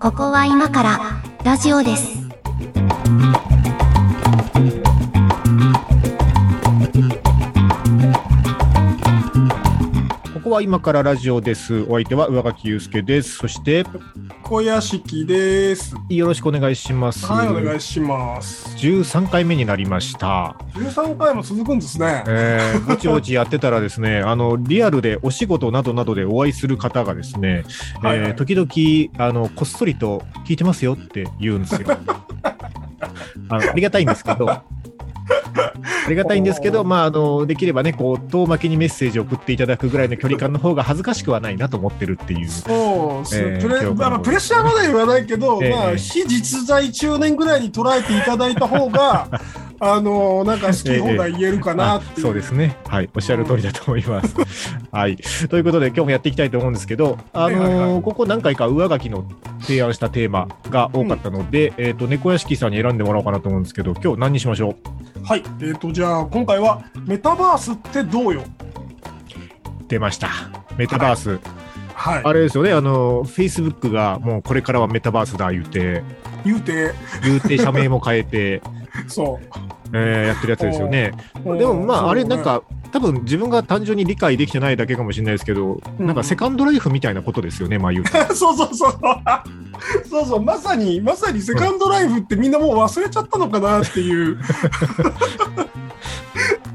ここは今からラジオです。ここは今からラジオです。お相手は上垣祐介です。そして、小屋敷です。よろしくお願いします。はい、お願いします。13回目になりました。13回も続くんですね。えー、ぼちぼちやってたらですね、あの、リアルでお仕事などなどでお会いする方がですね、はいはいえー時々、あの、こっそりと聞いてますよって言うんですよ。あのありがたいんですけど、ありがたいんですけど、まあ、あの、できればね、こう、遠巻きにメッセージを送っていただくぐらいの距離感の方が恥ずかしくはないなと思ってるっていう。そうえープレあのプレッシャーまで言わないけど、ええまあ、非実在中年ぐらいに捉えていただいた方が、あのなんか好き放題言えるかなっていう。あそうですね。はい。おっしゃる通りだと思います。はい。ということで、今日もやっていきたいと思うんですけど、あのーはいはいはいここ何回か上書きの提案したテーマが多かったので、えっ、と、猫屋敷さんに選んでもらおうかなと思うんですけど、今日何にしましょう？はい。えっ、と、じゃあ、今回は、メタバースってどうよ？出ました。メタバース。はい。あれですよね、あの、Facebook がもうこれからはメタバースだ言うて、言うて、言うて社名も変えて、そう。えーやってるやつですよね。でもまあ、あれなん、か、多分自分が単純に理解できてないだけかもしれないですけど、うんなんかセカンドライフみたいなことですよね、まあ言うて。そうそうそう。そうそう、まさに、まさにセカンドライフってみんなもう忘れちゃったのかなっていう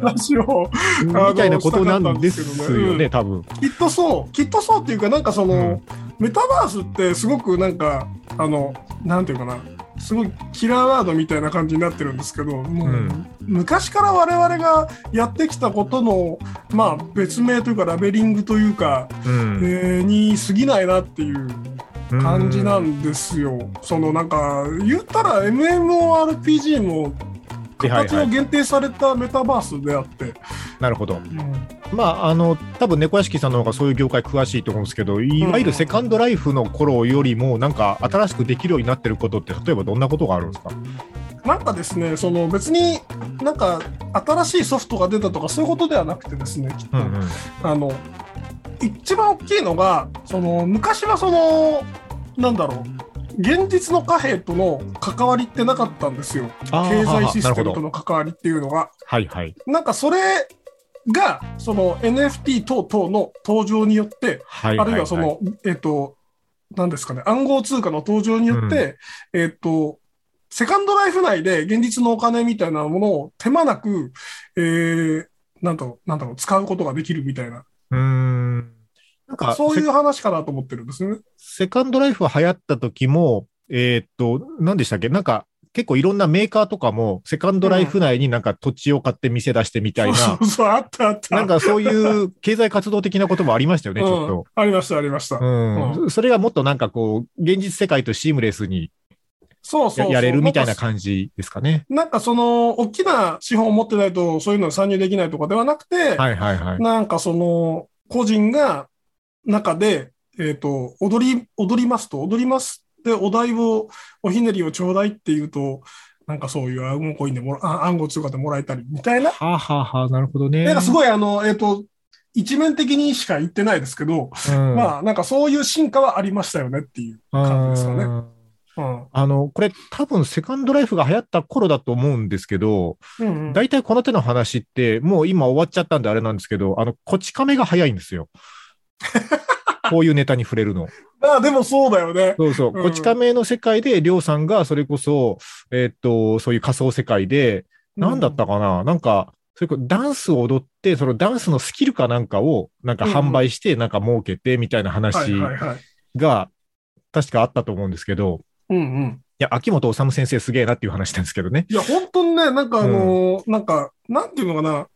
話を、みたいなことなんですよね、多分。きっとそう、きっとそうっていうか、なんかその、うん。メタバースってすごくなんか、あの、なんていうかな、すごいキラーワードみたいな感じになってるんですけど、もう、うん。昔から我々がやってきたことの、まあ別名というかラベリングというか、うん。えーに過ぎないなっていう感じなうんんですよ。そのなんか言ったら MMORPG も形を限定されたメタバースであって、なるほど。うんまあ、あの、多分猫屋敷さんの方がそういう業界詳しいと思うんですけど、いわゆるセカンドライフの頃よりも、なんか新しくできるようになってることって、例えばどんなことがあるんですか？なんかですね、その別になんか新しいソフトが出たとかそういうことではなくてですね、きっと、うんうん。あの一番大きいのが、その昔はそのなんだろう。現実の貨幣との関わりってなかったんですよ。経済システムとの関わりっていうのが。はいはい。なんかそれが、その NFT 等々の登場によって、はいあるいはその、えっ、と、何ですかね、暗号通貨の登場によって、えっ、と、セカンドライフ内で現実のお金みたいなものを手間なく、えー、なんだろう、なんだろう、使うことができるみたいな、うーん。なんか、セそういう話かなと思ってるんですね。セカンドライフ流行った時も、えーっと、何でしたっけ？なんか、結構いろんなメーカーとかも、セカンドライフ内になんか土地を買って店出してみたいな、そうそうあったあった。なんかそういう経済活動的なこともありましたよね、ちょっうんと。ありました、ありました。うん。それがもっとなんかこう、現実世界とシームレスにやそうそう。やれるみたいな感じですかね。なんかその、大きな資本を持ってないと、そういうのに参入できないとかではなくて、はいはいはい。なんかその、個人が中で、えっ、と、踊り、踊りますと、踊りますで、お題を、おひねりをちょうだいっていうと、なんかそういう暗号コインでもら、あ暗号通貨でもらえたりみたいな。はあ、はあはあ、なるほどね。なんかすごいあの、えっ、と、一面的にしか言ってないですけど、うん、まあなんかそういう進化はありましたよねっていう感じですかね。うん。あの、これ多分セカンドライフが流行った頃だと思うんですけど、うんうん、大体この手の話って、もう今終わっちゃったんであれなんですけど、あの、こち亀が早いんですよ。こういうネタに触れるの。ああ、でもそうだよね。そうそう。うんこち亀の世界で、りょうさんがそれこそ、えーっと、そういう仮想世界で、なんだったかな、なんか、それこそダンスを踊って、そのダンスのスキルかなんかを、なんか販売して、なんか儲けてみたいなは話。が、確かあったと思うんですけど、うんうん。いや、秋元治先生すげえなっていう話なんですけどね。いや、本当にね、なんかあのーなんか、なんていうのかな、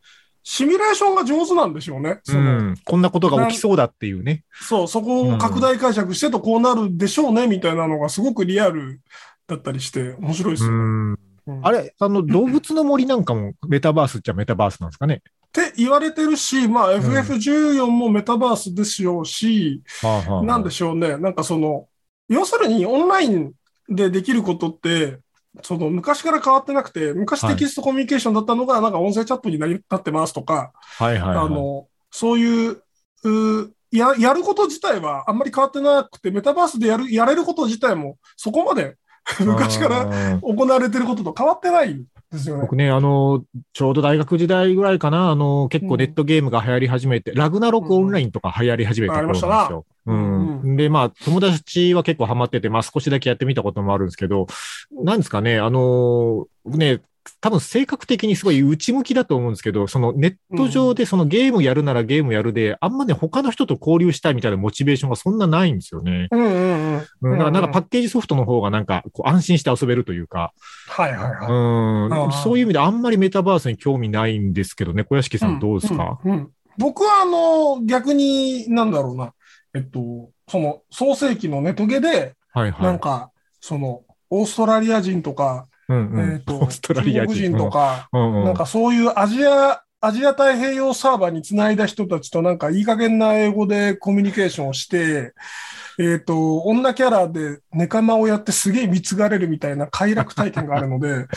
シミュレーションが上手なんでしょうね。うん。こんなことが起きそうだっていうね。そう、そこを拡大解釈してとこうなるでしょうね、みたいなのがすごくリアルだったりして、面白いですよね。うん。うんあれ、あの、動物の森なんかもメタバースっちゃメタバースなんですかね。って言われてるし、まあ、FF14 もメタバースですよし、はあはあなんでしょうね、なんかその、要するにオンラインでできることって、その昔から変わってなくて、昔はいテキストコミュニケーションだったのが、なんか音声チャットになりなってますとか、はいはい、はい。あの、そういう、うや、やること自体はあんまり変わってなくて、メタバースでやる、やれること自体もそこまで 昔からら。行われてることと変わってないんですよね。僕ね、あの、ちょうど大学時代ぐらいかな、あの、結構ネットゲームが流行り始めて、ラグナロクオンラインとか流行り始めた頃なんですよ。ううんん。で、まあ、友達は結構ハマってて、まあ少しだけやってみたこともあるんですけど、なんですかね、あの、ね、多分性格的にすごい内向きだと思うんですけど、そのネット上でそのゲームやるならゲームやるで、あんまね、他の人と交流したいみたいなモチベーションがそんなないんですよね。うんうんうん。うん、だからなんかパッッケージソフトの方がなんかこう安心して遊べるというか、はいはいはい。うん。そういう意味であんまりメタバースに興味ないんですけどね、小屋敷さんどうですか、うん。うん。僕はあの、逆に、なんだろうな、えっと、その、創世紀のネトゲで、はいはい。なんか、その、オーストラリア人とか、うんうん、えっと、オーストラリア人とか、うんうん、なんかそういうアジア、アジア太平洋サーバーにつないだ人たちとなんかいい加減な英語でコミュニケーションをして、えっ、と、女キャラでネカマをやってすげえ貢がれるみたいな快楽体験があるので、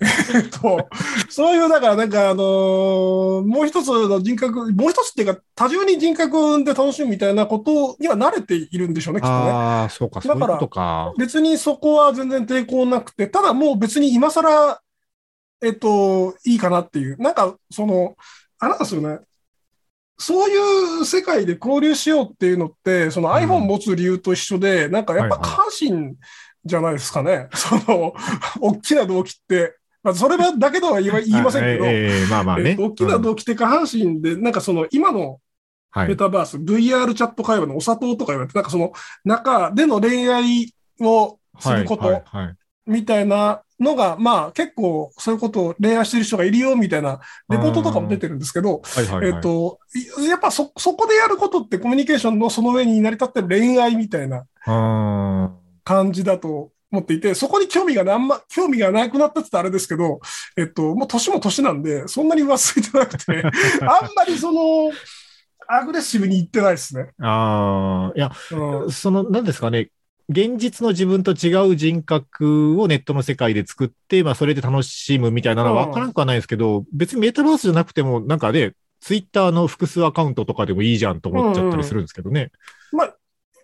えっと、そういう、だからなんかあのーもう一つの人格、もう一つっていうか多重に人格を生んで楽しむみたいなことには慣れているんでしょうね、きっとね。ああ、そうか、そういうことか。別にそこは全然抵抗なくて、ただもう別に今更、えっと、いいかなっていう。なんか、その、あれなんですよね。そういう世界で交流しようっていうのって、そのうん iPhone 持つ理由と一緒で、なんかやっぱはいはい下半身じゃないですかね。その、大きな動機って。まあ、それだけとは言いませんけど、えまあまあね。えっと大きなうん動機って下半身で、なんかその今のはいメ。タバース、VR チャット会話のお砂糖とか言われて、なんかその中での恋愛をすること、はいはいはいみたいなのが、まあ結構そういうことを恋愛してる人がいるよみたいなレポートとかも出てるんですけど、はいはいはいえっと、いやっぱそ、そこでやることってコミュニケーションのその上に成り立ってる恋愛みたいなあ感じだと思っていて、そこに興味がな、あんま、興味がなくなったってあれですけど、えっと、もう年も年なんで、そんなに忘れてなくて、あんまりその、アグレッシブに言ってないですね。ーあー。いや、うんその、何ですかね。現実の自分と違う人格をネットの世界で作って、まあ、それで楽しむみたいなのは分からんくはないですけど、別にメタバースじゃなくても、なんかね、ツイッターの複数アカウントとかでもいいじゃんと思っちゃったりするんですけどね。まあ、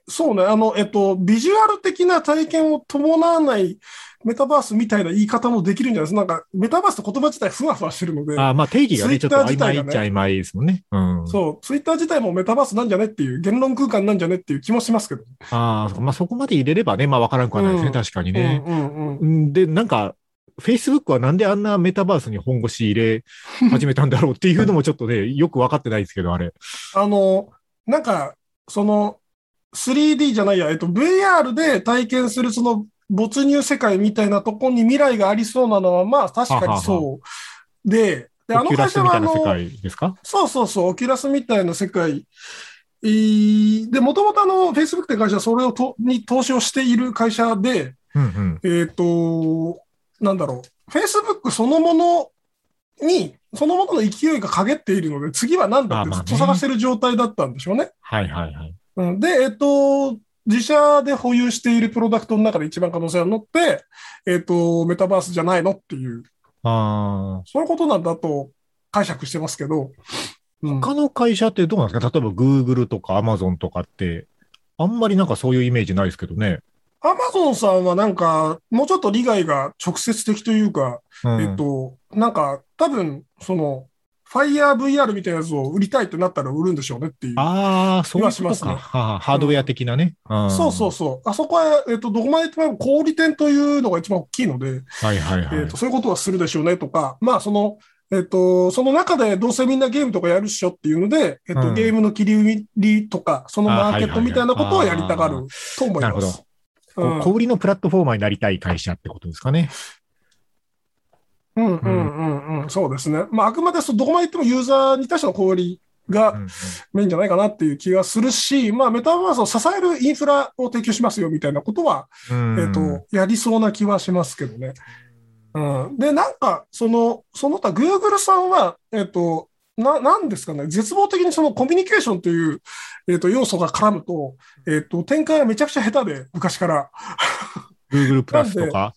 そうね、あの、えっと、ビジュアル的な体験を伴わないメタバースみたいな言い方もできるんじゃないですか。なんか、メタバースって言葉自体ふわふわしてるので、あーまあ、定義がね、ちょっと曖昧っちゃ曖昧ですもんね。うん。そう、ツイッター自体もメタバースなんじゃねっていう、言論空間なんじゃねっていう気もしますけど。ああ、まあ、そこまで入れればね、まあ、分からんくはないですね。うん確かにね。うんうんうん。うんで、なんか、Facebook はなんであんなメタバースに本腰入れ始めたんだろうっていうのもちょっとね、よく分かってないですけど、あれ。あの、なんか、その、3D じゃないや、えっと、VR で体験するその没入世界みたいなとこに未来がありそうなのは、まあ確かにそう。で、で、あの Oculus みたいな世の、そうそうそう、 Oculus みたいな世界。えーで、もともとあの、Facebook って会社はそれをと、に投資をしている会社で、うんうん。えっ、と、なんだろう、Facebook そのものに、そのものの勢いが陰っているので、次は何だってずっと探してる状態だったんでしょうね。はいはいはい。うん、で、えっ、と、自社で保有しているプロダクトの中で一番可能性が乗って、えっ、と、メタバースじゃないのっていう、ああ。そういうことなんだと解釈してますけど、うん、他の会社ってどうなんですか？例えば Google とか Amazon とかって、あんまりなんかそういうイメージないですけどね。アマゾンさんはなんか、もうちょっと利害が直接的というか、うん、えっと、なんか、多分、その、FireVR みたいなやつを売りたいってなったら売るんでしょうねっていう。ああ、そういうことか。気はしますねはあハードウェア的なね。んそうそうそう。あそこは、えっと、どこまで言っても小売店というのが一番大きいので、はいはいはい。えっと、そういうことはするでしょうねとか、まあ、その、えっと、その中でどうせみんなゲームとかやるっしょっていうので、えっと、うんゲームの切り売りとか、そのマーケットみたいなことをやりたがると思いなるほどます。こうんう小売りのプラットフォーマーになりたい会社ってことですかね。うんうんうんうん、そうですね。まあ、あくまでそどこまで言ってもユーザーに対しての小売りがメインじゃないかなっていう気がするし、まあ、メタバースを支えるインフラを提供しますよみたいなことは、うんえっ、と、やりそうな気はしますけどね。うん。で、なんか、その、その他、Google さんは、えっ、と、な、なんですかね、絶望的にそのコミュニケーションという、えっ、と、要素が絡むと、えっ、と、展開がめちゃくちゃ下手で、昔から。Google プラスとか。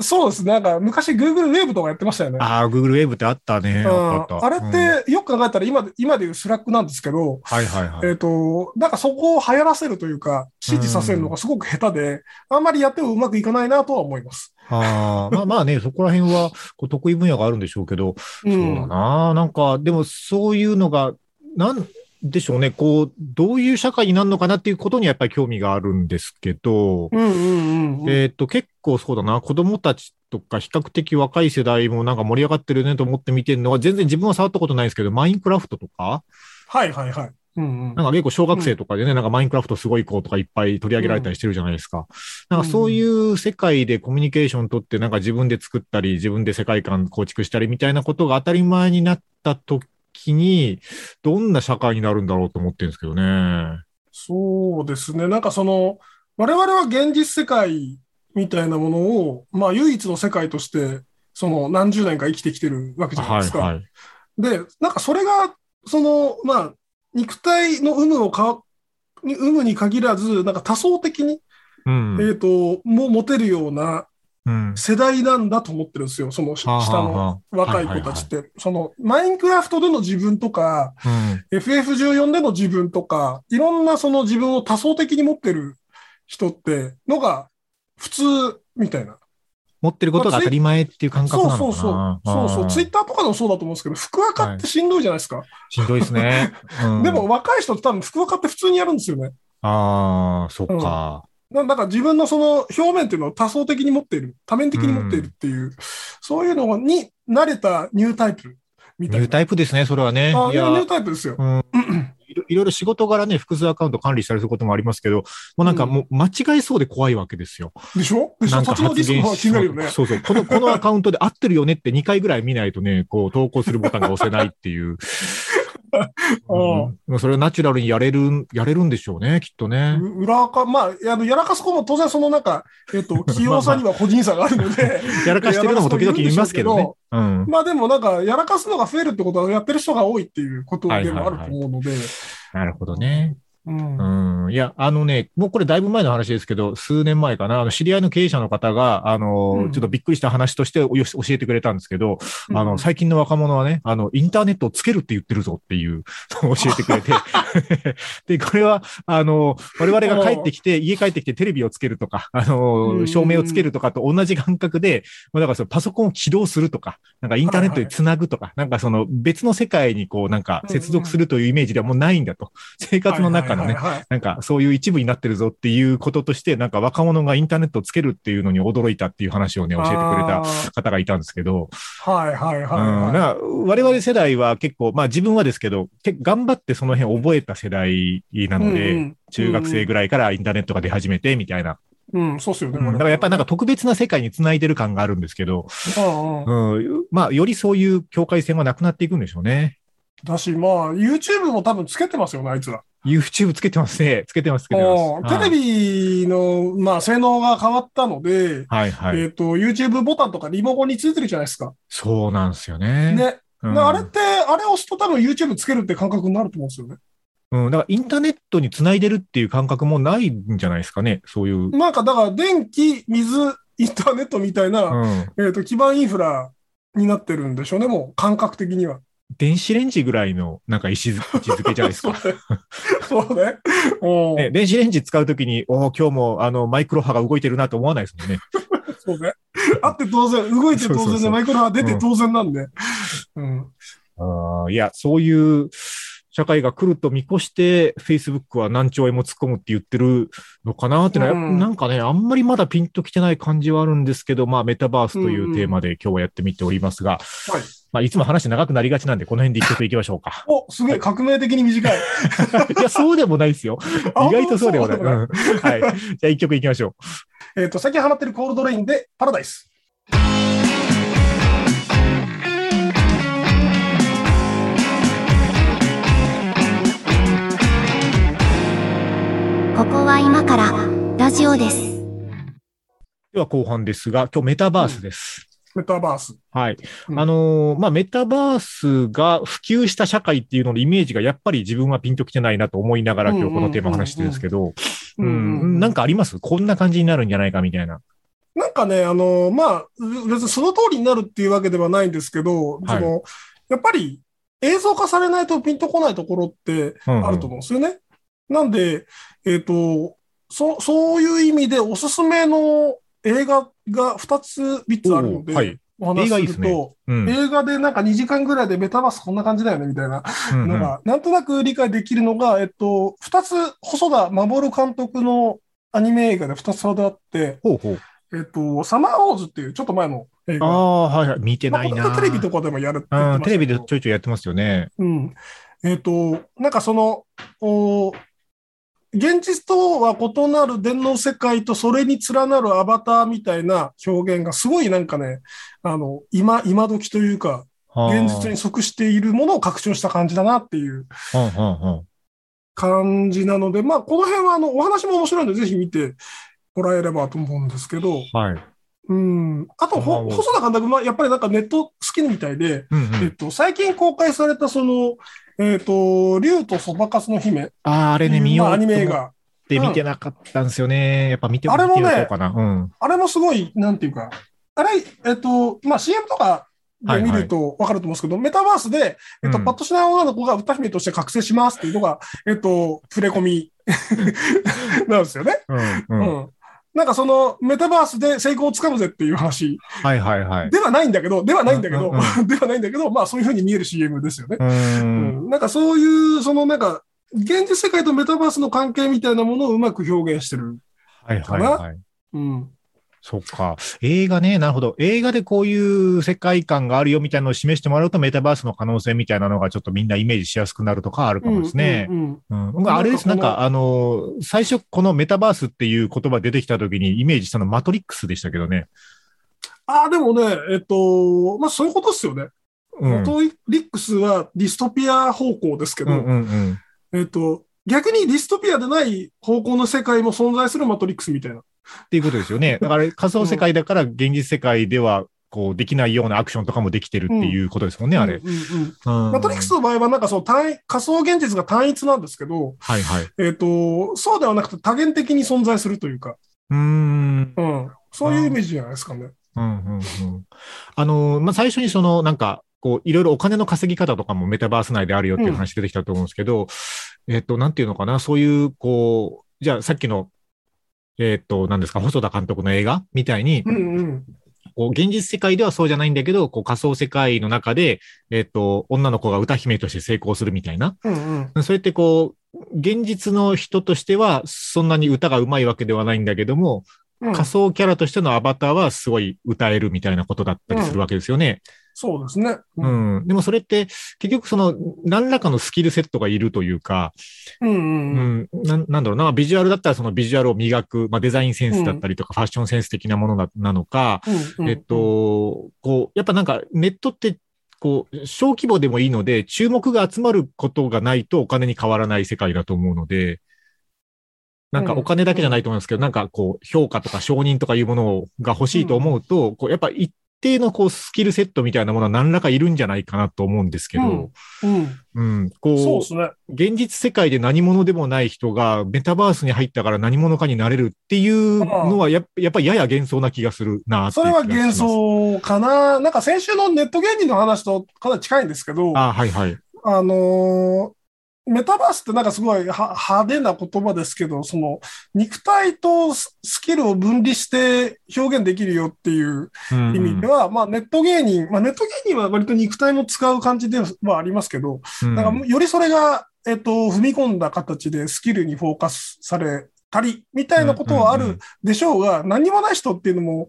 そうですね。なんか昔 Google ウェブとかやってましたよね。ああ、Google ウェブってあったね。うんあれうんってよく考えたら今で、今でいう Slack なんですけど、はいはいはい。えっ、と、なんかそこを流行らせるというか、支持させるのがすごく下手で、あんまりやってもうまくいかないなとは思います。ああ、まあ まあね、そこら辺はこう得意分野があるんでしょうけど、うそうだな。なんか、でもそういうのが、なんでしょうね、こう、どういう社会になるのかなっていうことにやっぱり興味があるんですけど、うんうんうんうん。えっと、結構そうだな、子供たちとか比較的若い世代もなんか盛り上がってるねと思って見てるのは、全然自分は触ったことないですけど、マインクラフトとか、はいはいはい。うんうんなんか結構小学生とかでね、なんかマインクラフトすごい子とかいっぱい取り上げられたりしてるじゃないですか。なんかそういう世界でコミュニケーション取って、なんか自分で作ったり、自分で世界観構築したりみたいなことが当たり前になった時に、どんな社会になるんだろうと思ってるんですけどね。そうですね。なんかその、我々は現実世界みたいなものを、まあ唯一の世界として、その何十年か生きてきてるわけじゃないですか。はいはい。で、なんかそれが、その、まあ、肉体の有無をか、に有無に限らず、なんか多層的に、うん。えっ、と、もう持てるようなうん。世代なんだと思ってるんですよ。その下のはあ若い子たちって。その、マインクラフトでの自分とか、うん。FF14 での自分とか、いろんなその自分を多層的に持ってる人ってのが普通みたいな。持ってることが当たり前っていう感覚なの。そうそうそう。そうそう。ツイッターとかでもそうだと思うんですけど、福赤ってしんどいじゃないですか。しんどいですね。うんでも、若い人って多分福赤って普通にやるんですよね。ああ、そっか。なだから自分のその表面っていうのを多層的に持っている、多面的に持っているっていう、そういうのに慣れたニュータイプみたいな。ニュータイプですね、それはね。あいや、ニュータイプですよ。うん いろいろ仕事柄ね、複数アカウント管理したりすることもありますけど、もうなんかもう間違いそうで怖いわけですよ。でしょ？でしなんかょそっちのリスクの方が気になるよね。そうそう。この、このアカウントで合ってるよねって2回ぐらい見ないとね、こう投稿するボタンが押せないっていう。うんそれをナチュラルにやれる、やれるんでしょうね、きっとね。う裏垢、まあ、あの、やらかす子も当然そのなんか、えっと、器用さには個人差があるので、やらかしてるのも時々見ますけどね。うん。まあでもなんか、やらかすのが増えるってことは、やってる人が多いっていうことでもあると思うので、なるほどね。うん。うん。いや、あのね、もうこれだいぶ前の話ですけど、数年前かな、あの、知り合いの経営者の方が、あの、うん。ちょっとびっくりした話として教えてくれたんですけど、あの、うん最近の若者はね、あの、インターネットをつけるって言ってるぞっていうのを 教えてくれて、で、これは、あの、我々が帰ってきて、家帰ってきてテレビをつけるとか、あうん。の、照明をつけるとかと同じ感覚で、まあだからそのパソコンを起動するとか、なんかインターネットにつなぐとか、なんかその別の世界にこう、なんか接続するというイメージではもうないんだと。生活の中のね、はいはいはい。はいなんかそういう一部になってるぞっていうこととして、なんか若者がインターネットをつけるっていうのに驚いたっていう話をね、教えてくれた方がいたんですけど、はいはいはい、うん、はい。我々世代は結構、まあ自分はですけど、頑張ってその辺覚えた世代なので、うん中学生ぐらいからインターネットが出始めてみたいな。うん、うんそうっすよね。うん。だからやっぱりなんか特別な世界に繋いでる感があるんですけど、うんうんうん、まあよりそういう境界線はなくなっていくんでしょうね。だし、まあ、YouTube も多分つけてますよね、あいつら。YouTube つけてますね。つけてます、つけてます。うんテレビの、まあ、性能が変わったので、はいはい。えっ、と、YouTube ボタンとかリモコンについてるじゃないですか。そうなんですよね。ね。うんなあれって、あれ押すと多分 YouTube つけるって感覚になると思うんですよね。うん、だからインターネットにつないでるっていう感覚もないんじゃないですかね。そういう。なんか、だから、電気、水、インターネットみたいな、うん。えっ、と、基盤インフラになってるんでしょうね、もう、感覚的には。電子レンジぐらいのなんか位置づけじゃないですか。そうね。うんね、電子レンジ使うときに、おー今日もあのマイクロ波が動いてるなと思わないですもんね。そうね。あって当然、動いて当然で、マイクロが出て当然なんで。うん。あーいや、そういう社会が来ると見越して、Facebook は何兆円も突っ込むって言ってるのかなってのは、うんなんかね、あんまりまだピンときてない感じはあるんですけど、まあ、メタバースというテーマで今日はやってみておりますが、はい。まあ、いつも話長くなりがちなんで、この辺で一曲いきましょうか。お、すげえ、革命的に短い。いや、そうでもないですよ。あ意外とそうでもない。そうんはい。じゃあ一曲いきましょう。えっ、と、最近ハマってるコールドレインで、パラダイス。ここは今からラジオです。では後半ですが、今日メタバースです。メタバース。はい。うんあのーまあ、メタバースが普及した社会っていうののイメージがやっぱり自分はピンときてないなと思いながら今日このテーマを話してるんですけど、うんうんうんうんなんかあります？こんな感じになるんじゃないかみたいな。なんかね、あの、まあ、別にその通りになるっていうわけではないんですけど、はいその、やっぱり映像化されないとピンとこないところってうんうんあると思うんですよね。なんで、えっ、と、そ、そういう意味でおすすめの映画が2つ、3つあるので、おーはい。お話しする映画いいですねと、うん。映画でなんか2時間ぐらいでメタバースこんな感じだよね、みたいなうんうんのが、なんとなく理解できるのが、えっと、2つ、細田守監督のアニメ映画で2つほどあって、ほうほう。えっと、サマーウォーズっていうちょっと前の映画。ああ、はいはい。見てまあないな。これテレビとかでもやるテレビでちょいちょいやってますよね。うん。えっ、と、なんかその、お現実とは異なる電脳世界とそれに連なるアバターみたいな表現がすごいなんかね、あの、今、今時というか、現実に即しているものを拡張した感じだなっていう感じなので、まあ、この辺はあの、お話も面白いので、ぜひ見てもらえればと思うんですけど、はい。うん。あと、細田監督、まあ、やっぱりなんかネット好きみたいで、うんうん。えっと、最近公開されたその、えっと、竜とそばかすの姫。ああ、あれね、見ようまあアニメ映画。て見てなかったんですよね。やっぱ見てあれもねうかな。うん。あれもすごい、なんていうか、あれ、えっと、まあ、CM とかで見るとわかると思うんですけど、メタバースで、えっと、うんパッとしない女の子が歌姫として覚醒しますっていうのが、えっと、触れ込み なんですよね。うんううん。ん。なんかそのメタバースで成功をつかむぜっていう話はいはいはい。ではないんだけど、ではないんだけど、うんうん ではないんだけど、まあそういうふうに見える CM ですよね。う。うんんなんかそういう、そのなんか、現実世界とメタバースの関係みたいなものをうまく表現してる。はいはいはい。うん。そっか。映画ね、なるほど。映画でこういう世界観があるよみたいなのを示してもらうと、メタバースの可能性みたいなのがちょっとみんなイメージしやすくなるとかあるかもですね。うんうんあれです。なんんか、あの、最初このメタバースっていう言葉出てきた時にイメージしたのマトリックスでしたけどね。ああ、でもね、えっと、まあそういうことですよね。うん。マトリックスはディストピア方向ですけど、うんうんうん。えっと、逆にディストピアでない方向の世界も存在するマトリックスみたいな。っていうことですよね。だから仮想世界だから現実世界ではこうできないようなアクションとかもできてるっていうことですもんね、あれ。うんうんうんうんマトリックスの場合はなんかその単位仮想現実が単一なんですけど、はいはい。えっと、そうではなくて多元的に存在するというか、うーん。うん、そういうイメージじゃないですかね。うんうんうん。あの、まあ、最初にその、なんか、こう、いろいろお金の稼ぎ方とかもメタバース内であるよっていう話出てきたと思うんですけど、えっと、なんていうのかな、そういう、こう、じゃあさっきの、えっと、何ですか、細田監督の映画？みたいにう、んうん。こう、現実世界ではそうじゃないんだけど、こう、仮想世界の中で、えっと、女の子が歌姫として成功するみたいな。うんうん。それってこう、現実の人としては、そんなに歌が上手いわけではないんだけども、うん仮想キャラとしてのアバターはすごい歌えるみたいなことだったりするわけですよね。そうですね。ううんん。でもそれって、結局その、何らかのスキルセットがいるというか、うんううんん、なんなんだろうな、ビジュアルだったらそのビジュアルを磨く、まあデザインセンスだったりとか、ファッションセンス的なものななのか、うん。えっと、こう、やっぱなんかネットって、こう、小規模でもいいので、注目が集まることがないとお金に変わらない世界だと思うので、なんかお金だけじゃないと思うんですけど、なんかこう、評価とか承認とかいうものが欲しいと思うと、こう、やっぱ一定のこう、スキルセットみたいなものは何らかいるんじゃないかなと思うんですけど、うん。うん、こう、そうですね。現実世界で何者でもない人がメタバースに入ったから何者かになれるっていうのはや、やっぱりやや幻想な気がするなそれは幻。想かな。なんか先週のネット芸人の話とかなり近いんですけど、ああはいはい。のーメタバースってなんかすごいは派手な言葉ですけど、その肉体とススキルを分離して表現できるよっていううん。意味では、まあネット芸人、まあネット芸人は割と肉体も使う感じではありますけど、うん。なんかよりそれが、えっと、踏み込んだ形でスキルにフォーカスされたり、みたいなことはあうんうんうん。るでしょうが、何にもない人っていうのも、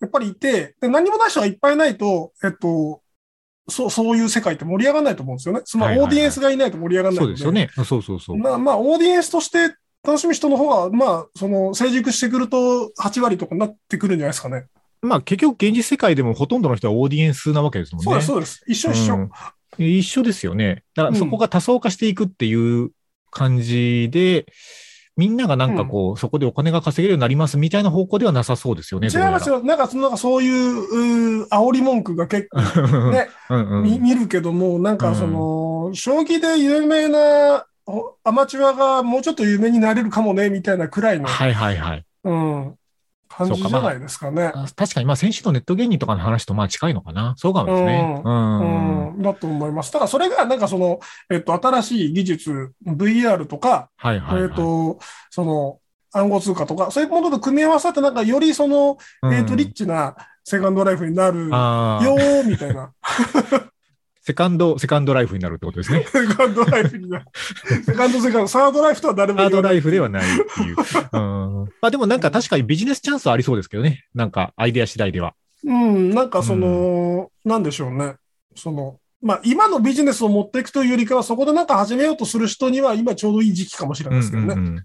やっぱりいて、で何にもない人がいっぱいいないと、えっと、そう、そういう世界って盛り上がらないと思うんですよね。そのはいはいはいオーディエンスがいないと盛り上がらないので。そうですよね。そうそうそう。まあ、まあ、オーディエンスとして楽しむ人の方が、まあ、その、成熟してくると8割とかになってくるんじゃないですかね。まあ結局現実世界でもほとんどの人はオーディエンスなわけですもんね。そうです、そうです。一緒一緒。うん一緒ですよね。だからそこが多層化していくっていう感じで、みんながなんかこう、そこでお金が稼げるようになりますみたいな方向ではなさそうですよね。違いますよ。なんか、そのなんかそういう、うー煽り文句が結構よね、うんうんみ 見るけども、なんかその、将棋で有名なおアマチュアがもうちょっと有名になれるかもね、みたいなくらいの、はいはいはい。うん、感じじゃないですかね。あ確かに、まあ、先週のネット芸人とかの話とまあ近いのかな。そうかもですね。ううん。うん、だと思います。だからそれがなんかその、えっと、新しい技術、VR とか、はいはい、はい。えっと、その、暗号通貨とか、そういうものと組み合わさって、なんかよりその、うんえっと、リッチなセカンドライフになるよみたいな。セカンド、セカンドライフになるってことですね。セカンドライフになる。セカンド、セカンド、サードライフとは誰もハード。ライフではないっていう。うん。まあでもなんか確かにビジネスチャンスはありそうですけどね。なんかアイデア次第では。うん、なんかその、なんでしょうね。その、まあ今のビジネスを持っていくというよりかは、そこでなんか始めようとする人には今ちょうどいい時期かもしれないですけどね。うんうんうんうん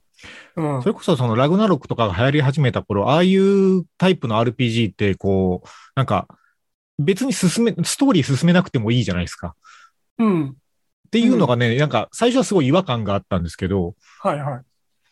それこそそのラグナロクとかが流行り始めた頃、ああいうタイプの RPG ってこう、なんか別に進め、ストーリー進めなくてもいいじゃないですか。うん。っていうのがね、なんか最初はすごい違和感があったんですけど、はいは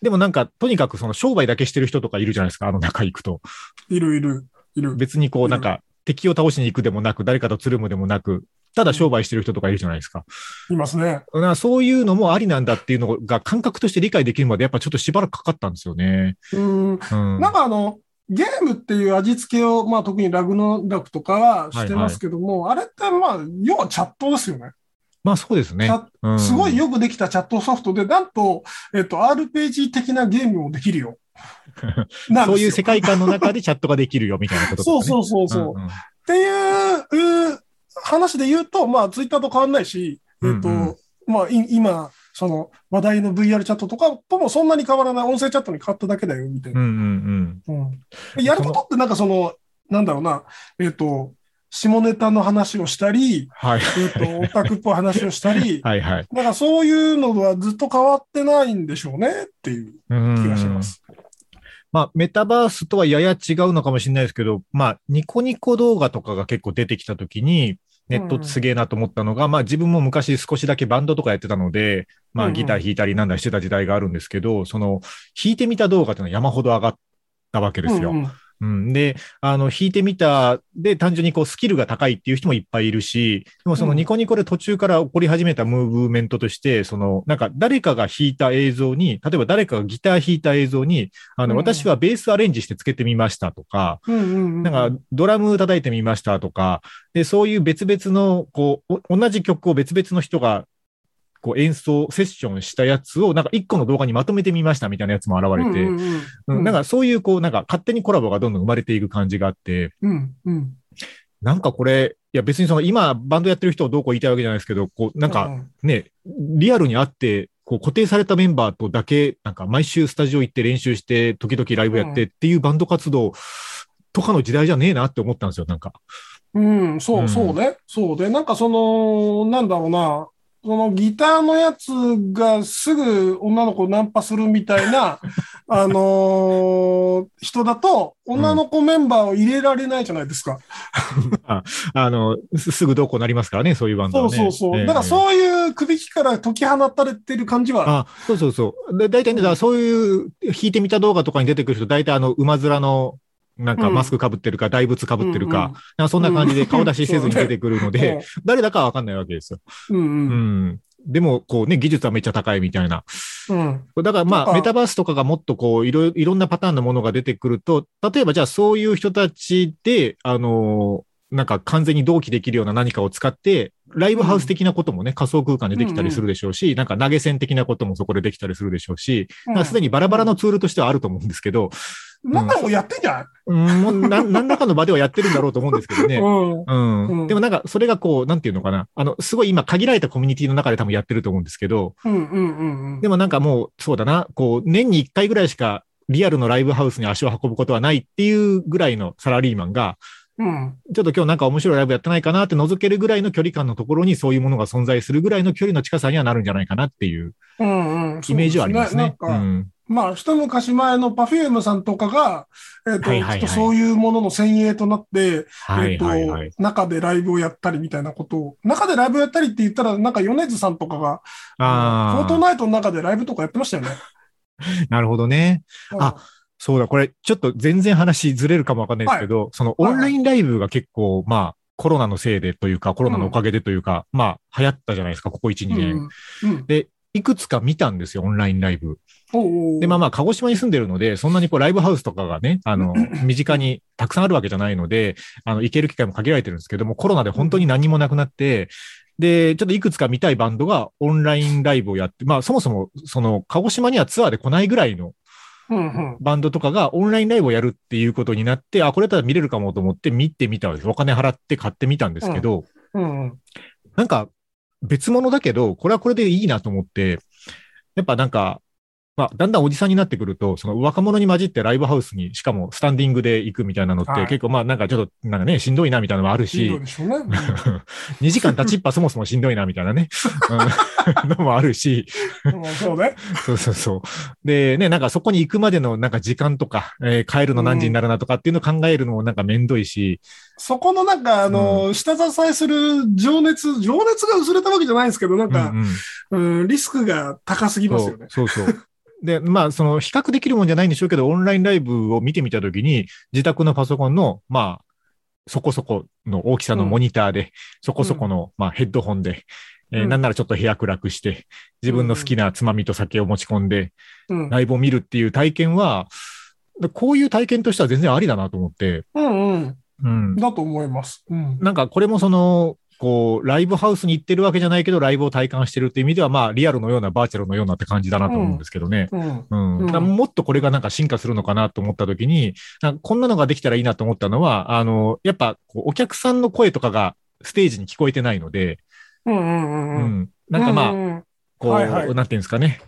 でもなんかとにかくその商売だけしてる人とかいるじゃないですか、あの中行くと。い。いるいる、いる。別にこうなんか敵を倒しに行くでもなく、誰かとつるむでもなく、ただ商売してる人とかいるじゃないですか。いますね。だからそういうのもありなんだっていうのが感覚として理解できるまでやっぱちょっとしばらくかかったんですよね。うん。うん。なんかあの、ゲームっていう味付けを、まあ特にラグノラクとかはしてますけども、あれってまあ、要はチャットですよね。まあそうですね。うんすごいよくできたチャットソフトで、なんと、えっと、RPG 的なゲームもできるよ。なんそういう世界観の中で チャットができるよみたいなことそううそうそうそう。んんっていうう話で言うと、まあ、ツイッターと変わんないし、えっ、と、うんうんまあ、い今、その話題の VR チャットとかともそんなに変わらない音声チャットに変わっただけだよ、みたいうんうな。んうんやることってなんかその、なんだろうな、えっ、と、下ネタの話をしたり、はい。えっ、と、オタクっぽい話をしたり、はいはい。なんかそういうのはずっと変わってないんでしょうねっていううん気がします。まあ、メタバースとはやや違うのかもしれないですけど、まあ、ニコニコ動画とかが結構出てきたときに、ネットすげえなと思ったのが、まあ自分も昔少しだけバンドとかやってたので、まうんうんあギター弾いたりなんだしてた時代があるんですけど、その弾いてみた動画っていうのは山ほど上がったわけですよ。うんうん。うん、で、あの、弾いてみたで単純にこうスキルが高いっていう人もいっぱいいるし、でもそのうん。ニコニコで途中から起こり始めたムーブメントとして、その、なんか誰かが弾いた映像に、例えば誰かがギター弾いた映像に、あの、うん。私はベースアレンジしてつけてみましたとか、うんうんうんなんかドラム叩いてみましたとか、で、そういう別々の、こう、お同じ曲を別々の人が、こう演奏、セッションしたやつを、なんか一個の動画にまとめてみましたみたいなやつも現れて、うんうんうんうん、なんかそういう、こう、なんか勝手にコラボがどんどん生まれていく感じがあって、うんうん。なんかこれ、いや別にその今バンドやってる人をどうこう言いたいわけじゃないですけど、こう、なんかうんね、リアルに会って、こう固定されたメンバーとだけ、なんか毎週スタジオ行って練習して、時々ライブやってっていうバンド活動とかの時代じゃねえなって思ったんですよ、なんか。うん、そうう、んそうね。そうで、なんかその、なんだろうな、そのギターのやつがすぐ女の子ナンパするみたいな、あのー人だと、女の子メンバーを入れられないじゃないですか。あの、すすぐどうこうなりますからね、そういうバンドはね。そうそうそう。ええだからそういう首きから解き放たれてる感じは、あ、そうそうそう。で、大体ね、だからそういう弾いてみた動画とかに出てくる人、大体あの、馬面の、なんかうんマスク被ってるか、大仏被ってるか、うんそんな感じで顔出しせずに出てくるので、誰だかはわかんないわけですよ。うん、う、うんん。でも、こうね、技術はめっちゃ高いみたいな。うん。だからまあ、メタバースとかがもっとこう、いろいろ、んなパターンのものが出てくると、例えばじゃあそういう人たちで、あのーなんか完全に同期できるような何かを使って、ライブハウス的なこともね、仮想空間でできたりするでしょうし、なんか投げ銭的なこともそこでできたりするでしょうし、すでにバラバラのツールとしてはあると思うんですけど、なんかもうやってんじゃうん、もうな 何らかの場ではやってるんだろうと思うんですけどね。うん。うん。うんでもなんか、それがこう、なんていうのかな。あの、すごい今限られたコミュニティの中で多分やってると思うんですけど、うん、うん、うんうん。でもなんかもう、そうだな、こう、年に1回ぐらいしかリアルのライブハウスに足を運ぶことはないっていうぐらいのサラリーマンが、うん。ちょっと今日なんか面白いライブやってないかなって覗けるぐらいの距離感のところにそういうものが存在するぐらいの距離の近さにはなるんじゃないかなっていううん、うん。イメージはありますね。そうですうん。まあ、一昔前の Perfume さんとかが、えっ、と、はいはいはいとそういうものの先鋭となって、はいえっ、と、はいはい。中でライブをやったりみたいなことを、中でライブをやったりって言ったら、なんか米津さんとかが、フォートあナイトの中でライブとかやってましたよね。あ、なるほどね。あそうだ、これちょっと全然話ずれるかもわかんないですけど、そのオンラインライブが結構、まあ、コロナのせいでというか、コロナのおかげでというか、まあ、流行ったじゃないですか、ここ1、2うん。年。うん。うんで、いくつか見たんですよ、オンラインライブ。で、まあまあ、鹿児島に住んでるので、そんなにこう、ライブハウスとかがね、あの、身近にたくさんあるわけじゃないので、あの、行ける機会も限られてるんですけども、コロナで本当に何もなくなって、で、ちょっといくつか見たいバンドがオンラインライブをやって、まあ、そもそも、その、鹿児島にはツアーで来ないぐらいの。バンドとかがオンラインライブをやるっていうことになって、あ、これだったら見れるかもと思って見てみたわけです。お金払って買ってみたんですけど。なんか別物だけど、これはこれでいいなと思って、やっぱなんか、まあ、だんだんおじさんになってくると、その若者に混じってライブハウスに、しかもスタンディングで行くみたいなのって、はい結構まあなんかちょっと、なんかね、しんどいなみたいなのもあるししんどい、でしょうね。2 時間立ちっぱそもそもしんどいなみたいなね、うんのもあるし、うんうんそうね。そうそうそう。で、ね、なんかそこに行くまでのなんか時間とか、えー帰るの何時になるなとかっていうのを考えるのもなんかめんどいし、そこのなんか、あの、下支えする情熱、情熱が薄れたわけじゃないんですけど、なんか、うんうんうん、リスクが高すぎますよね。そうそうそう。で、まあ、その、比較できるもんじゃないんでしょうけど、オンラインライブを見てみたときに、自宅のパソコンの、まあ、そこそこの大きさのモニターで、そこそこの、まあ、ヘッドホンで、えーうんなんならちょっと部屋暗くして、自分の好きなつまみと酒を持ち込んで、うん。ライブを見るっていう体験は、こういう体験としては全然ありだなと思って、うんうん。うん。だと思います。うん。なんかこれもその、こう、ライブハウスに行ってるわけじゃないけど、ライブを体感してるっていう意味では、まあ、リアルのような、バーチャルのようなって感じだなと思うんですけどね。うん。うん。もっとこれがなんか進化するのかなと思ったときに、なんかこんなのができたらいいなと思ったのは、あの、やっぱお客さんの声とかがステージに聞こえてないので、うんうんううん。うん。なんかまあ、うんうんこう、はいはいなんていうんですかね。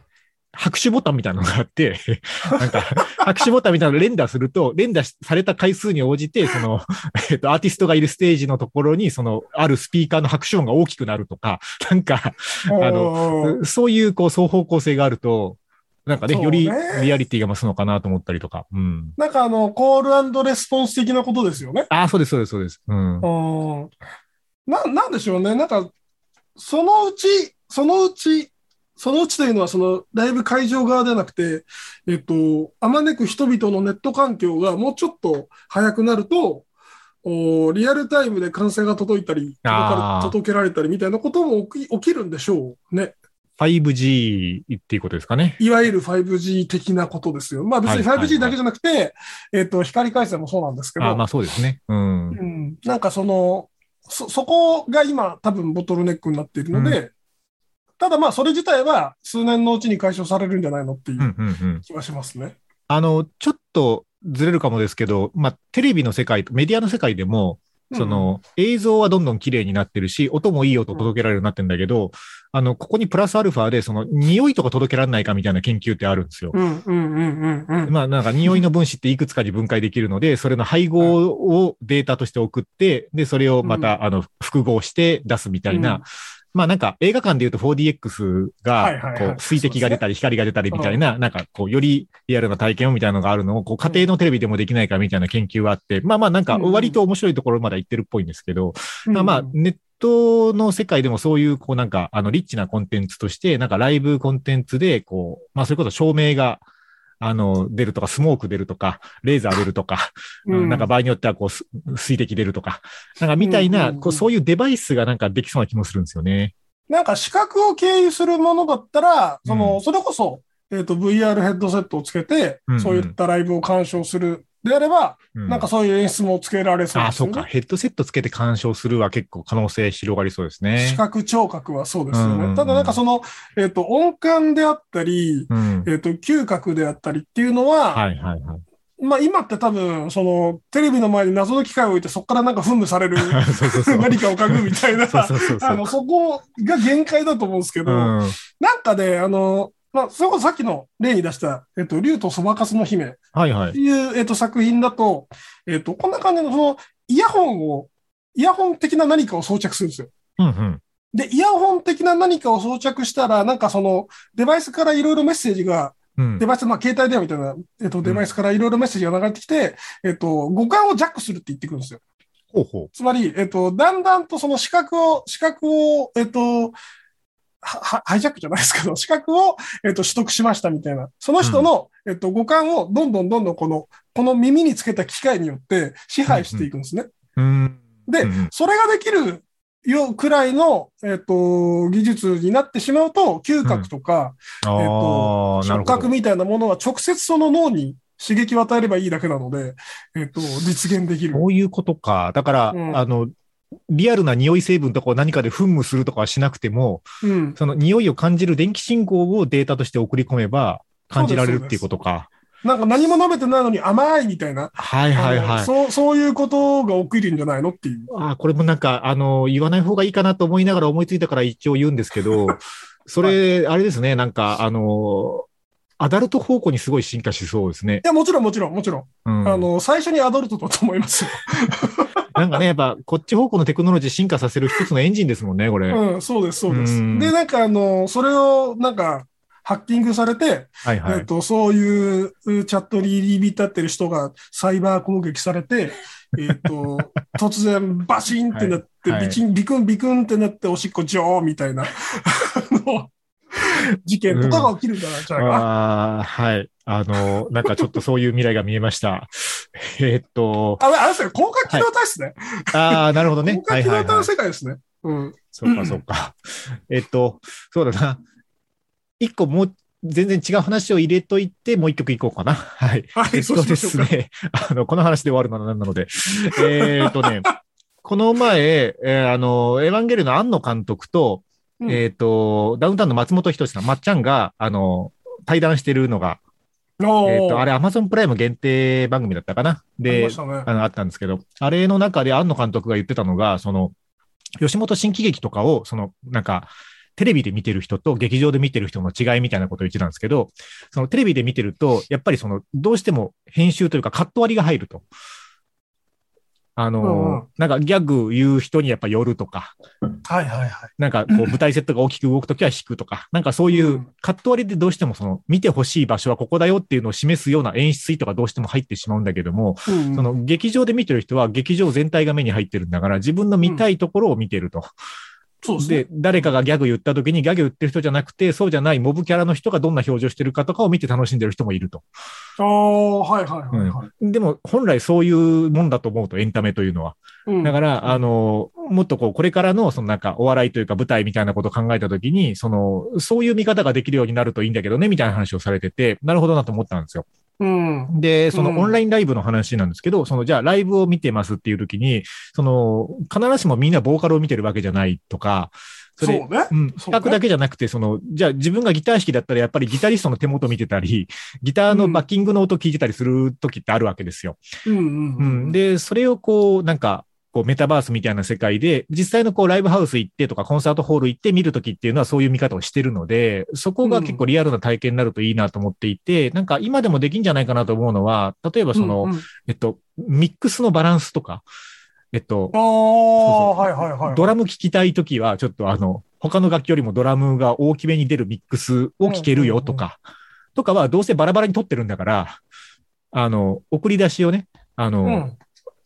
拍手ボタンみたいなのがあって、なんか、拍手ボタンみたいなのを連打すると、連打しされた回数に応じて、その、えっと、アーティストがいるステージのところに、その、あるスピーカーの拍手音が大きくなるとか、なんか、あの、そういう、こう、双方向性があると、なんかね、ねよりリアリティが増すのかなと思ったりとか。うん。なんかあの、コールレスポンス的なことですよね。ああ、そうです、そうです、そうです。うん。うん。な、なんでしょうね。なんか、そのうち、そのうち、そのうちというのは、その、ライブ会場側ではなくて、えっと、あまねく人々のネット環境がもうちょっと早くなると、おリアルタイムで感染が届いたり、届けられたりみたいなことも起き起きるんでしょうね。5G っていうことですかね。いわゆる 5G 的なことですよ。まあ別にはいはいはい 5G だけじゃなくて、えっと、光回線もそうなんですけど、ああ、まあそうですね。うん。うん、なんかその、そ、そこが今多分ボトルネックになっているので、ただまあそれ自体は数年のうちに解消されるんじゃないのっていうん、う、うんうん。気はしますね。あの、ちょっとずれるかもですけど、まあ、テレビの世界、メディアの世界でも、その、映像はどんどん綺麗になってるし、音もいい音届けられるようになってるんだけど、あの、ここにプラスアルファで、その、匂いとか届けられないかみたいな研究ってあるんですよ。うん、うん、うん、うん、うん。まあ、なんか、匂いの分子っていくつかに分解できるので、それの配合をデータとして送って、で、それをまた、あの、複合して出すみたいな、うんまあなんか映画館で言うと 4DX が、こう、水滴が出たり光が出たりみたいな、なんかこう、よりリアルな体験をみたいなのがあるのを、こう、家庭のテレビでもできないかみたいな研究があって、まあまあなんか割と面白いところまで行ってるっぽいんですけど、うん。まあ、ネットの世界でもそういう、こうなんか、あの、リッチなコンテンツとして、なんかライブコンテンツで、こう、まあ、それこそ照明が、あの、出るとか、スモーク出るとか、レーザー出るとか、うん。なんか場合によっては、こうす、水滴出るとか、なんかみたいな、こう、そういうデバイスがなんかできそうな気もするんですよね。なんか視覚を経由するものだったら、その、うん。それこそ、えっと、VR ヘッドセットをつけてそういったライブを鑑賞するであれば、うなんかそういう演出もつけられそうああ、ですよね。そうか。ヘッドセットつけて鑑賞するは結構可能性広がりそうですね。視覚聴覚はそうですようんうんうんね。ただなんかその、えっと、音感であったり、うん。えっと、嗅覚であったりっていうのは、はいはいはい。まあ今って多分、その、テレビの前に謎の機械を置いてそこからなんか噴霧される そうそうそう。何かを嗅ぐみたいな、そうそうそうそう。あの、そこが限界だと思うんですけど、うん。なんかね、あの、まあ、それこそさっきの例に出した、えっと、竜とそばかすの姫っはいはい。ていう、えっと、作品だと、えっと、こんな感じの、その、イヤホンを、イヤホン的な何かを装着するんですよ。うんうん。で、イヤホン的な何かを装着したら、なんかその、デバイスからいろいろメッセージが、うんデバイス、まあ、携帯電話みたいな、えっと、デバイスからいろいろメッセージが流れてきて、えっと、五感をジャックするって言ってくるんですよ。ほうほつまり、えっと、だんだんとその視覚を、視覚を、えっと、ハイジャックじゃないですけど、視覚を、えっと、取得しましたみたいな。その人の、えっと、五感をどんどんどんどんこの、この耳につけた機械によって支配していくんですね。う。うん。で、うんうんそれができるよくらいの、えっ、と、技術になってしまうと、嗅覚とか、ああ、えっと、触。覚みたいなものは直接その脳に刺激を与えればいいだけなので、えっ、と、実現できる。そういうことか。だから、うんあの、リアルな匂い成分とかを何かで噴霧するとかはしなくても、うん。その匂いを感じる電気信号をデータとして送り込めば感じられるっていうことか。なんか何も舐めてないのに甘いみたいな。はいはいはい。そう、そういうことが起きるんじゃないのっていう。あーこれもなんか、あの、言わない方がいいかなと思いながら思いついたから一応言うんですけど、それ、あれですね、なんか、あの、アダルト方向にすごい進化しそうですねい。や、もちろんもちろん、もちろん。うん。あの、最初にアダルトだと思いますよ。なんかね、やっぱ、こっち方向のテクノロジー進化させる一つのエンジンですもんね、これ。はいうん、そうです、そうです。うんで、なんかあの、それを、なんか、ハッキングされて、はい。えっと、そういううチャットに入り浸ってる人がサイバー攻撃されて、えっと、突然バシンってなって、はいはいビチン、ビクンビクンってなっておしっこジョーみたいな、あの、事件とかが起きるんじゃないじゃないかな。ああ、はい。あの、なんかちょっとそういう未来が見えました。えーっと、あ、あれですね、機動隊ですね。ああ、なるほどね。広角機動隊のはいはいはい。世界ですね。うん。そうか、そうか。えっと、そうだな。一個もう、全然違う話を入れといて、もう一曲いこうかな。はい。はい、そうしましょうか。すね。あの、この話で終わるのは何なので。えーっとね、この前、えーあの、エヴァンゲリオンの庵野監督と、うんえーっと、ダウンタウンの松本人志さん、まっちゃんが、あの、対談してるのが、えーっと、あれ、アマゾンプライム限定番組だったかな？でまし、たね。あの、あったんですけど、あれの中で庵野監督が言ってたのが、その、吉本新喜劇とかを、その、なんか、テレビで見てる人と劇場で見てる人の違いみたいなことを言ってたんですけど、そのテレビで見てると、やっぱりその、どうしても編集というかカット割りが入ると。あの、うんうん。なんかギャグ言う人にやっぱ寄るとか、はいはいはい。なんかこう舞台セットが大きく動くときは引くとか、なんかそういううん。カット割りでどうしてもその見てほしい場所はここだよっていうのを示すような演出意図がどうしても入ってしまうんだけども、うん。その劇場で見てる人は劇場全体が目に入ってるんだから自分の見たいところを見てると。そうですねで、。誰かがギャグ言った時にギャグ言ってる人じゃなくて、そうじゃないモブキャラの人がどんな表情してるかとかを見て楽しんでる人もいると。ああ、はいはいはいはい。でも本来そういうもんだと思うとエンタメというのは。うんだから、あの、もっとこう、これからの、そのなんか、お笑いというか舞台みたいなことを考えたときに、その、そういう見方ができるようになるといいんだけどね、みたいな話をされてて、なるほどなと思ったんですよ。うん。で、そのうんオンラインライブの話なんですけど、その、じゃあライブを見てますっていうときに、その、必ずしもみんなボーカルを見てるわけじゃないとか、それ、そうね。うん、企画だけじゃなくて、その、じゃあ自分がギター弾きだったらやっぱりギタリストの手元見てたり、ギターのバッキングの音聞いてたりする時ってあるわけですよ。うんうんううんん。で、それをこう、なんか、こうメタバースみたいな世界で、実際のこうライブハウス行ってとかコンサートホール行って見るときっていうのはそういう見方をしてるので、そこが結構リアルな体験になるといいなと思っていて、なんか今でもできんじゃないかなと思うのは、例えばその、うんうんえっと、ミックスのバランスとか、えっとあ、あ、はいはいはい。ドラム聴きたいときは、ちょっとあの、他の楽器よりもドラムが大きめに出るミックスを聴けるよとか、とかはどうせバラバラに撮ってるんだから、あの、送り出しをね、あの、うん。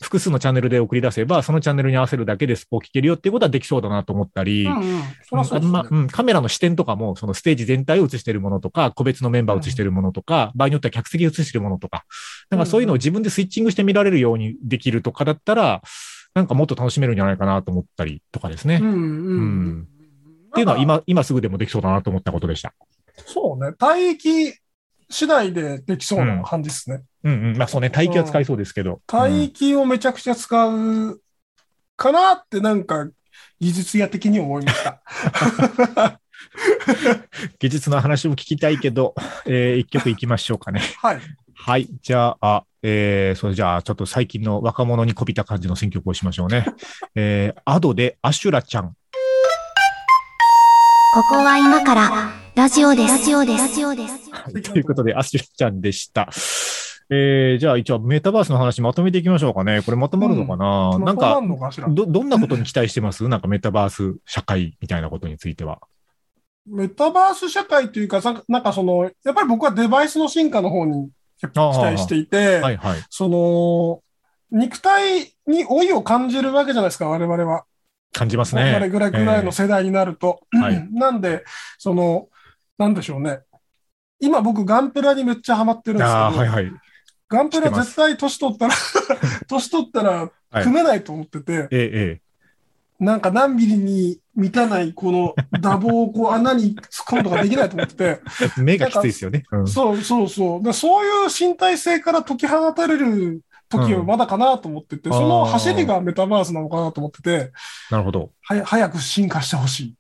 複数のチャンネルで送り出せば、そのチャンネルに合わせるだけでスポー聞けるよっていうことはできそうだなと思ったり、うんうん。そりゃそうですねあまうんカメラの視点とかも、そのステージ全体を映しているものとか、個別のメンバーを映しているものとか、場合によっては客席を映しているものとか、なんかそういうのを自分でスイッチングして見られるようにできるとかだったら、なんかもっと楽しめるんじゃないかなと思ったりとかですね。うんううんん。っていうのは今、今すぐでもできそうだなと思ったことでした。そうね。帯域次第でできそうな感じですね。うんうん。まあそうね、待機は使いそうですけど。帯域をめちゃくちゃ使うかなってなんか技術屋的に思いました。技術の話も聞きたいけど、えー一曲いきましょうかね。はい。はい。じゃあ、えー、それじゃあ、ちょっと最近の若者にこびた感じの選曲をしましょうね。えー、アドでアシュラちゃん。ここは今からラジオです。ラジオです。ラジオです。はいということで、アシュラちゃんでした。えー、じゃあ一応メタバースの話まとめていきましょうかね。これまとまるのかな、なんまとまかんのかしらど、どんなことに期待してます？なんかメタバース社会みたいなことについては。メタバース社会というか、さなんかその、やっぱり僕はデバイスの進化の方に期待していて、はいはい。その、肉体に老いを感じるわけじゃないですか、我々は。感じます我々ね。ぐらいぐらいの世代になると。えはいなんで、その、なんでしょうね。今僕ガンプラにめっちゃハマってるんですけど、はいはい。ガンプラ絶対年取ったら、年取ったらはい組めないと思ってて、えええなんか何ミリに満たないこのダボをこう穴に突っ込むとかできないと思ってて、目がきついですよね。うんそうそうそう。そういう身体性から解き放たれる時はまだかなと思ってて、うんその走りがメタバースなのかなと思ってて、なるほど。はや早く進化してほしい。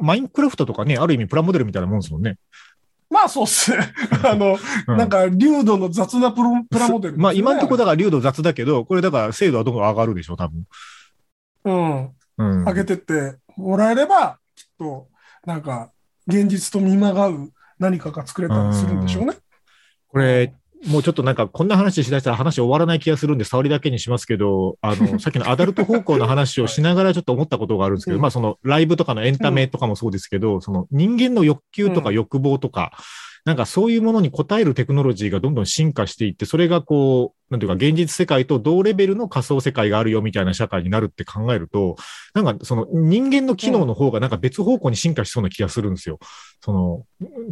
マインクラフトとかね、ある意味プラモデルみたいなもんですもんね。まあそうっすね。あの、うんなんか、流度の雑なプロプラモデルね、まあ今のところだから流度雑だけど、これだから精度はどんどん上がるでしょ、多分。うん。うん。上げてってもらえれば、きっと、なんか、現実と見まがう何かが作れたりするんでしょうね。これ、もうちょっとなんかこんな話しだしたら話終わらない気がするんで、触りだけにしますけど、あの、さっきのアダルト方向の話をしながらちょっと思ったことがあるんですけど、うん。まあそのライブとかのエンタメとかもそうですけど、その人間の欲求とかうん欲望とか、なんかそういうものに応えるテクノロジーがどんどん進化していって、それがこう、なんていうか現実世界と同レベルの仮想世界があるよみたいな社会になるって考えると、なんかその人間の機能の方がなんか別方向に進化しそうな気がするんですよ。その、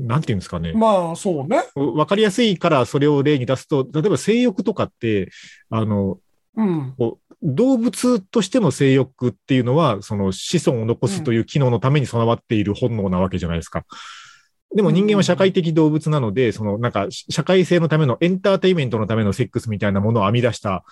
なんていうんですかね。まあ、そうね。わかりやすいからそれを例に出すと、例えば性欲とかって、あの、うん。動物としての性欲っていうのは、その子孫を残すという機能のために備わっている本能なわけじゃないですか。でも人間は社会的動物なので、そのなんか社会性のためのエンターテインメントのためのセックスみたいなものを編み出した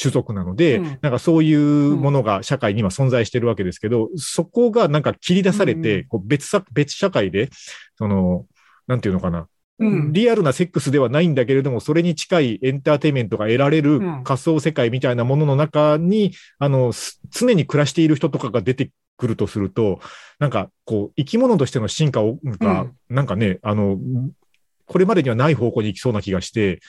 種族なので、うん。なんかそういうものが社会には存在してるわけですけど、そこがなんか切り出されて、うんこう別さ、別社会で、その、なんていうのかな、うん。リアルなセックスではないんだけれども、それに近いエンターテインメントが得られるうん仮想世界みたいなものの中に、あの、す常に暮らしている人とかが出てくるとすると、なんか、こう、生き物としての進化を、が、なんかね、あの、これまでにはない方向に行きそうな気がして、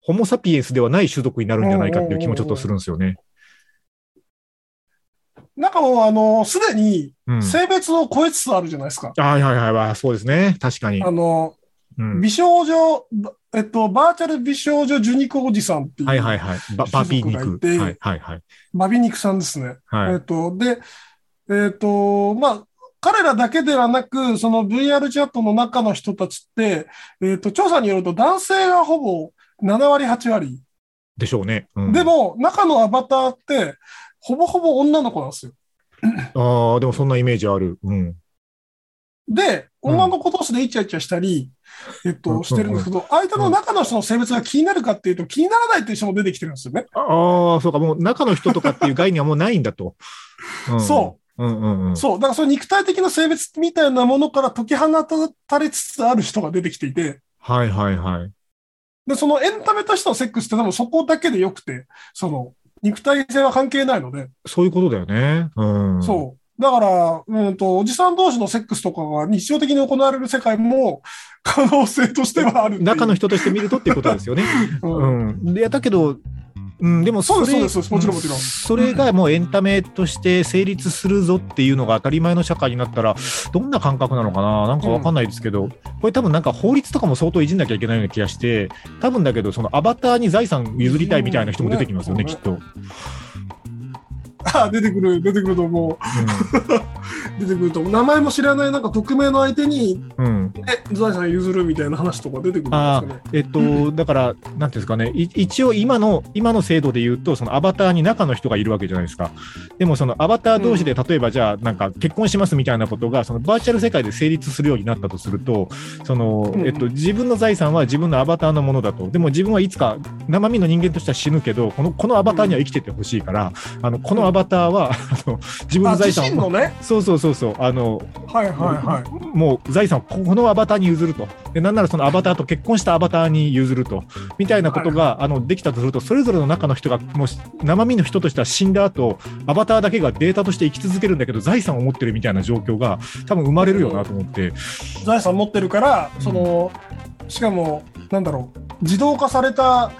ホモ・サピエンスではない種族になるんじゃないかっていう気もちょっとするんですよね。なんかもう、あの、すでにうん。性別を超えつつあるじゃないですか。はいはいはいはい、そうですね。確かに。あの、うん美少女、ばえっと、バーチャル美少女受肉おじさんっていう、はいはいはい。ババビ肉。はいはいはい。バビ肉さんですね。はいえっと、で、えっと、まあ、彼らだけではなく、その VR チャットの中の人たちって、えっと、調査によると男性がほぼ7割、8割。でしょうね。うんで、も、中のアバターって、ほぼほぼ女の子なんですよ。ああ、でもそんなイメージある。うん。で、うん女の子同士でイチャイチャしたり、えっうんと、してるんですけど、相手の中の人の性別が気になるかっていうと、気にならないっていう人も出てきてるんですよね。ああ、そうか、もう中の人とかっていう概念はもうないんだと。うん、。そううんうんうん。そう。だからその肉体的な性別みたいなものから解き放たれつつある人が出てきていて、はいはいはい。で、そのエンタメとしてのセックスって多分そこだけでよくて、その、肉体性は関係ないので、そういうことだよね。うん。そう。だから、うんと、おじさん同士のセックスとかが日常的に行われる世界も 可能性としてはある中の人として見るとっていうことですよね。うん。うん。いや、だけど、うん、でもそうですれそうですそうですもちろんもちろん。それがもうエンタメとして成立するぞっていうのが当たり前の社会になったら、どんな感覚なのかな？なんかわかんないですけど、これ多分なんか法律とかも相当いじんなきゃいけないような気がして、多分だけど、そのアバターに財産譲りたいみたいな人も出てきますよね、うん。きっと。出てくる、出てくると思う。出てくると。名前も知らないなんか匿名の相手に、うん。財産譲るみたいな話とか出てくるんですあかね。えっと、だから、なんていうんですかね、い一応今の、今の制度で言うと、そのアバターに中の人がいるわけじゃないですか。でも、そのアバター同士で、う例えばじゃあ、なんか結婚しますみたいなことが、そのバーチャル世界で成立するようになったとすると、その、うんえっと、自分の財産は自分のアバターのものだと。でも自分はいつか生身の人間としては死ぬけど、この、このアバターには生きててほしいから、あの、このアバターは、あの、自分あ、の財自産を。そうそうそうそう、あの、はいはいはい。もう財産をこのアバターに譲ると。で、なんならそのアバターと結婚したアバターに譲ると。みたいなことが、あの、できたとすると、それぞれの中の人が、もう生身の人としては死んだ後、アバターだけがデータとして生き続けるんだけど、財産を持ってるみたいな状況が、多分生まれるよなと思って。財産持ってるから、その、しかも、なんだろう、自動化された、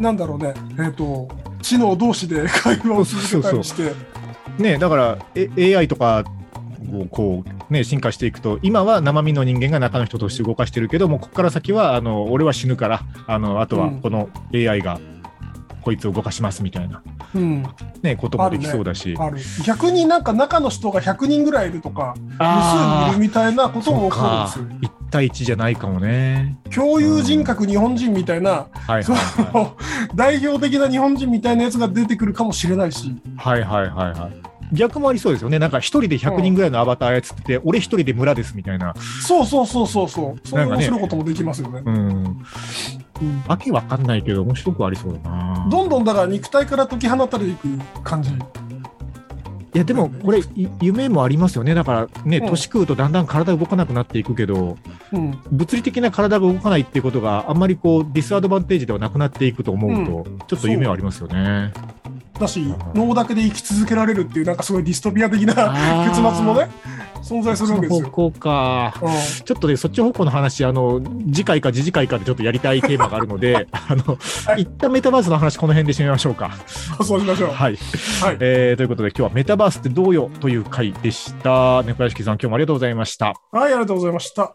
なんだろうね、えっ、と、知能同士で会話を続けたりして、ね、だから、え AI とか、をこう、ね、進化していくと、今は生身の人間が中の人として動かしてるけども、ここから先は、あの、俺は死ぬから、あの、あとはうんこの AI が、こいつを動かしますみたいな、うん、ね、こともできそうだし。ある。逆になんか中の人が100人ぐらいいるとか、無数にいるみたいなことも起こるんですよ。1対1じゃないかもね。共有人格日本人みたいな、代表的な日本人みたいなやつが出てくるかもしれないし、い。はいはいはいはい。逆もありそうですよね。なんか一人で100人ぐらいのアバター操ってて、俺一人で村ですみたいな。そうそうそうそうそう。そういう面白いこともできますよね。うん。うんわけわかんないけど、面白くありそうだな。どんどんだから肉体から解き放たれていく感じ。いや、でもこれ、い夢もありますよね。だからね、うん年食うとだんだん体動かなくなっていくけど、うん。物理的な体が動かないっていうことがあんまりこう、ディスアドバンテージではなくなっていくと思うと、ちょっと夢はありますよね。だし、脳だけで生き続けられるっていう、なんかすごいディストピア的な結末もね、存在するわけですよ。方向か。うんちょっとね、そっち方向の話、あの、次回か次々回かでちょっとやりたいテーマがあるので、あの、はい一旦メタバースの話、この辺で締めましょうか。そうしましょう。はい。はい。えーということで、今日はメタバースってどうよという回でした。猫屋敷さん、今日もありがとうございました。はい、ありがとうございました。